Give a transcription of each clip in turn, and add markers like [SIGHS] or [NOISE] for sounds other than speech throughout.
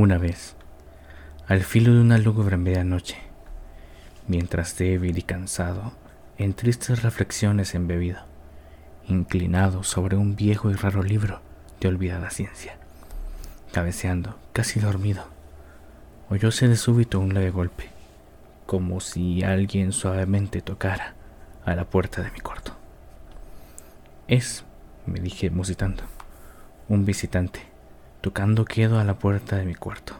Una vez, al filo de una lúgubre medianoche, mientras débil y cansado, en tristes reflexiones embebido, inclinado sobre un viejo y raro libro de olvidada ciencia, cabeceando, casi dormido, oyóse de súbito un leve golpe, como si alguien suavemente tocara a la puerta de mi cuarto. Es, me dije musitando, un visitante, tocando quedo a la puerta de mi cuarto.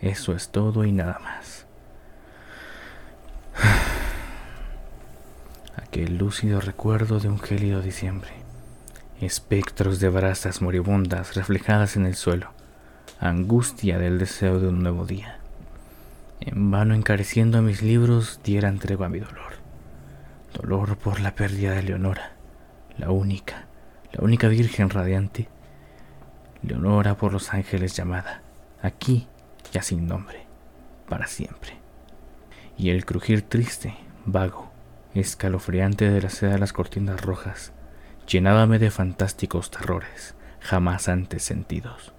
Eso es todo y nada más. [SIGHS] Aquel lúcido recuerdo de un gélido diciembre. Espectros de brasas moribundas reflejadas en el suelo. Angustia del deseo de un nuevo día. En vano encareciendo a mis libros dieran tregua a mi dolor. Dolor por la pérdida de Leonora, la única, la única virgen radiante. Leonora por los ángeles llamada, aquí ya sin nombre, para siempre. Y el crujir triste, vago, escalofriante de la seda de las cortinas rojas, llenábame de fantásticos terrores jamás antes sentidos.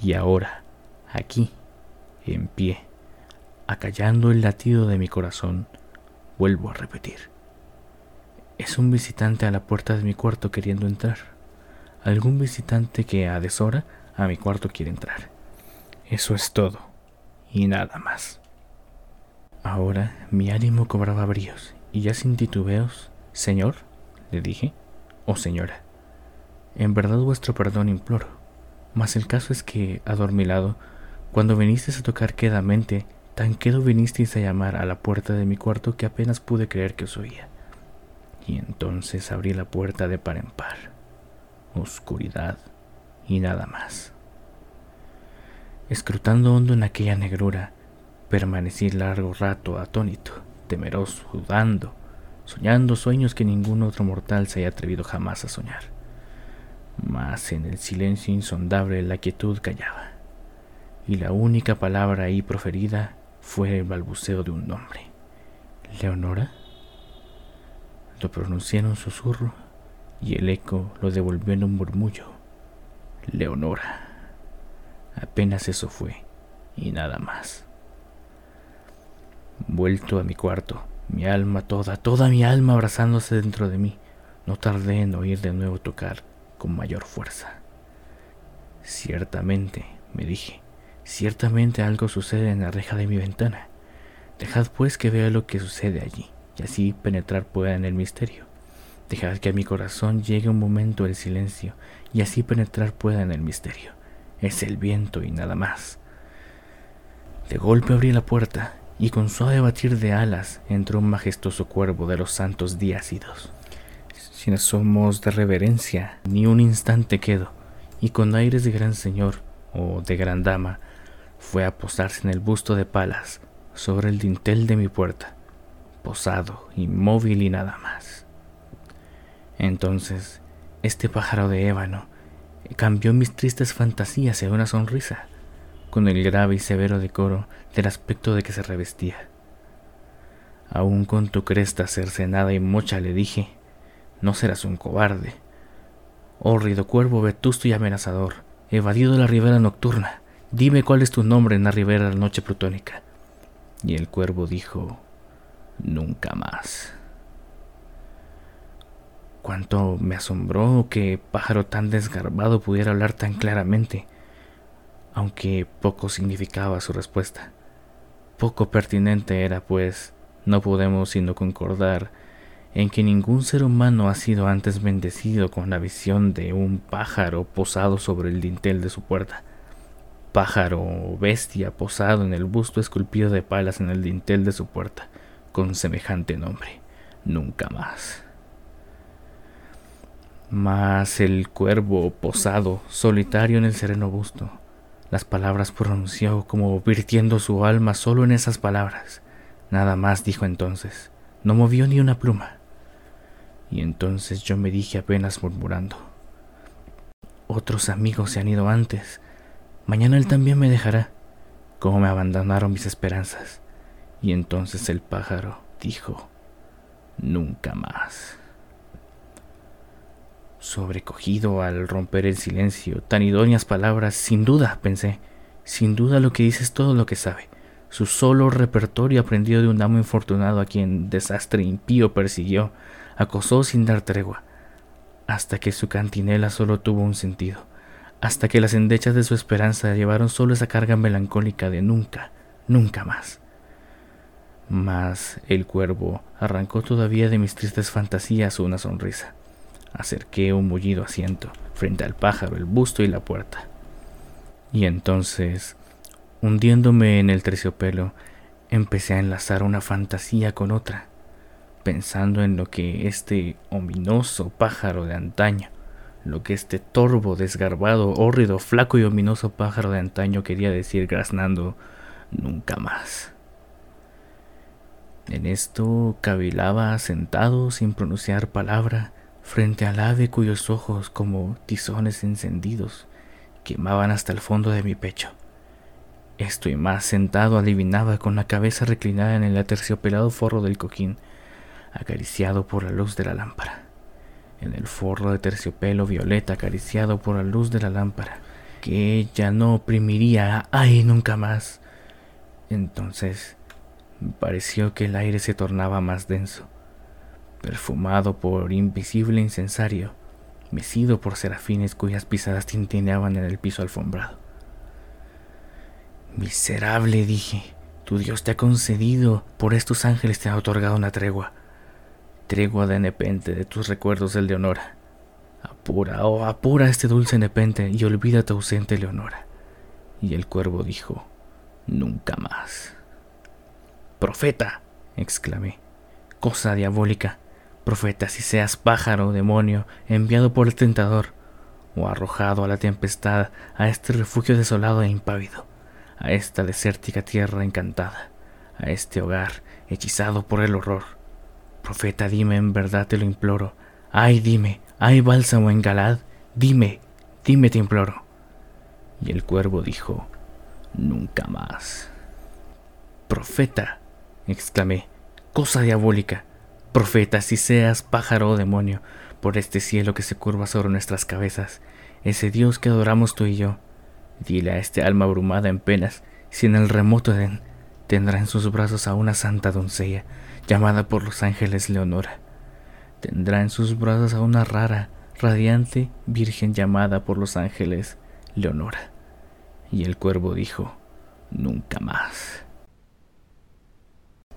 Y ahora, aquí, en pie, acallando el latido de mi corazón, vuelvo a repetir. Es un visitante a la puerta de mi cuarto queriendo entrar. Algún visitante que a deshora a mi cuarto quiere entrar. Eso es todo, y nada más. Ahora mi ánimo cobraba bríos, y ya sin titubeos, Señor, le dije, o señora, en verdad vuestro perdón imploro, mas el caso es que, adormilado, cuando vinisteis a tocar quedamente, tan quedo vinisteis a llamar a la puerta de mi cuarto que apenas pude creer que os oía. Y entonces abrí la puerta de par en par, oscuridad y nada más. Escrutando hondo en aquella negrura, permanecí largo rato atónito, temeroso, dudando, soñando sueños que ningún otro mortal se haya atrevido jamás a soñar. Mas en el silencio insondable la quietud callaba, y la única palabra ahí proferida fue el balbuceo de un nombre. ¿Leonora? Lo pronuncié en un susurro y el eco lo devolvió en un murmullo. Leonora. Apenas eso fue, y nada más. Vuelto a mi cuarto, mi alma toda, toda mi alma abrazándose dentro de mí, no tardé en oír de nuevo tocar con mayor fuerza. Ciertamente, me dije, ciertamente algo sucede en la reja de mi ventana. Dejad pues que vea lo que sucede allí, y así penetrar pueda en el misterio. Dejad que a mi corazón llegue un momento el silencio, y así penetrar pueda en el misterio es el viento y nada más. De golpe abrí la puerta y con suave batir de alas entró un majestuoso cuervo de los santos diácidos. Sin asomos de reverencia, ni un instante quedo, y con aires de gran señor o de gran dama, fue a posarse en el busto de Palas sobre el dintel de mi puerta, posado, inmóvil y nada más. Entonces, este pájaro de ébano cambió mis tristes fantasías en una sonrisa, con el grave y severo decoro del aspecto de que se revestía. Aún con tu cresta cercenada y mocha le dije, no serás un cobarde. Hórrido cuervo vetusto y amenazador, evadido de la ribera nocturna, dime cuál es tu nombre en la ribera de la noche plutónica. Y el cuervo dijo, nunca más. Cuánto me asombró que pájaro tan desgarbado pudiera hablar tan claramente, aunque poco significaba su respuesta. Poco pertinente era, pues, no podemos sino concordar en que ningún ser humano ha sido antes bendecido con la visión de un pájaro posado sobre el dintel de su puerta. Pájaro o bestia posado en el busto esculpido de palas en el dintel de su puerta, con semejante nombre. Nunca más. Mas el cuervo posado, solitario en el sereno busto, las palabras pronunció como virtiendo su alma solo en esas palabras. Nada más dijo entonces, no movió ni una pluma. Y entonces yo me dije apenas murmurando, otros amigos se han ido antes, mañana él también me dejará, como me abandonaron mis esperanzas. Y entonces el pájaro dijo, nunca más. Sobrecogido al romper el silencio, tan idóneas palabras, sin duda, pensé, Sin duda lo que dice es todo lo que sabe. Su solo repertorio aprendido de un amo infortunado a quien desastre impío persiguió, acosó sin dar tregua, hasta que su cantinela solo tuvo un sentido, hasta que las endechas de su esperanza llevaron solo esa carga melancólica de nunca, nunca más. Mas el cuervo arrancó todavía de mis tristes fantasías una sonrisa. Acerqué un mullido asiento frente al pájaro, el busto y la puerta. Y entonces, hundiéndome en el terciopelo, empecé a enlazar una fantasía con otra, pensando en lo que este ominoso pájaro de antaño, lo que este torvo, desgarbado, hórrido, flaco y ominoso pájaro de antaño quería decir graznando nunca más. En esto cavilaba sentado sin pronunciar palabra frente al ave cuyos ojos como tizones encendidos quemaban hasta el fondo de mi pecho. Estoy más sentado adivinaba con la cabeza reclinada en el aterciopelado forro del cojín, acariciado por la luz de la lámpara. En el forro de terciopelo violeta acariciado por la luz de la lámpara, que ella no oprimiría, ay, nunca más. Entonces pareció que el aire se tornaba más denso, perfumado por invisible incensario, mecido por serafines cuyas pisadas tintineaban en el piso alfombrado. Miserable, dije, tu Dios te ha concedido, por estos ángeles te ha otorgado una tregua, tregua de nepente de tus recuerdos del Leonora. Apura, oh, apura este dulce nepente y olvida tu ausente Leonora. Y el cuervo dijo, nunca más. Profeta, exclamé, cosa diabólica, profeta, si seas pájaro o demonio enviado por el tentador, o arrojado a la tempestad, a este refugio desolado e impávido, a esta desértica tierra encantada, a este hogar hechizado por el horror. Profeta, dime, en verdad te lo imploro. Ay, dime, hay bálsamo en Galad, dime, dime te imploro. Y el cuervo dijo, nunca más. Profeta, exclamé, cosa diabólica, profeta, si seas pájaro o demonio, por este cielo que se curva sobre nuestras cabezas, ese Dios que adoramos tú y yo, dile a este alma abrumada en penas, si en el remoto Edén tendrá en sus brazos a una santa doncella, llamada por los ángeles Leonora. Tendrá en sus brazos a una rara, radiante virgen llamada por los ángeles Leonora. Y el cuervo dijo, nunca más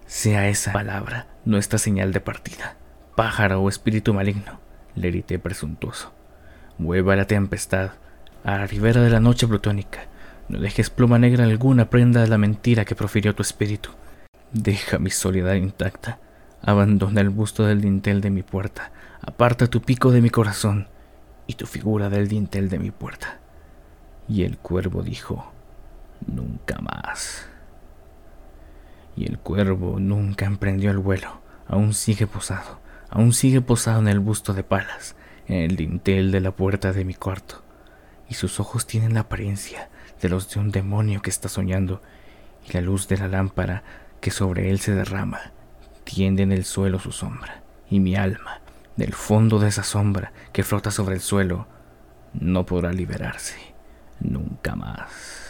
sea esa palabra nuestra señal de partida. Pájaro o espíritu maligno, le grité presuntuoso. Mueva la tempestad a la ribera de la noche plutónica. No dejes pluma negra alguna prenda de la mentira que profirió tu espíritu. Deja mi soledad intacta. Abandona el busto del dintel de mi puerta. Aparta tu pico de mi corazón y tu figura del dintel de mi puerta. Y el cuervo dijo, nunca más y el cuervo nunca emprendió el vuelo, aún sigue posado, aún sigue posado en el busto de palas, en el dintel de la puerta de mi cuarto, y sus ojos tienen la apariencia de los de un demonio que está soñando, y la luz de la lámpara que sobre él se derrama tiende en el suelo su sombra, y mi alma, del fondo de esa sombra que flota sobre el suelo, no podrá liberarse nunca más.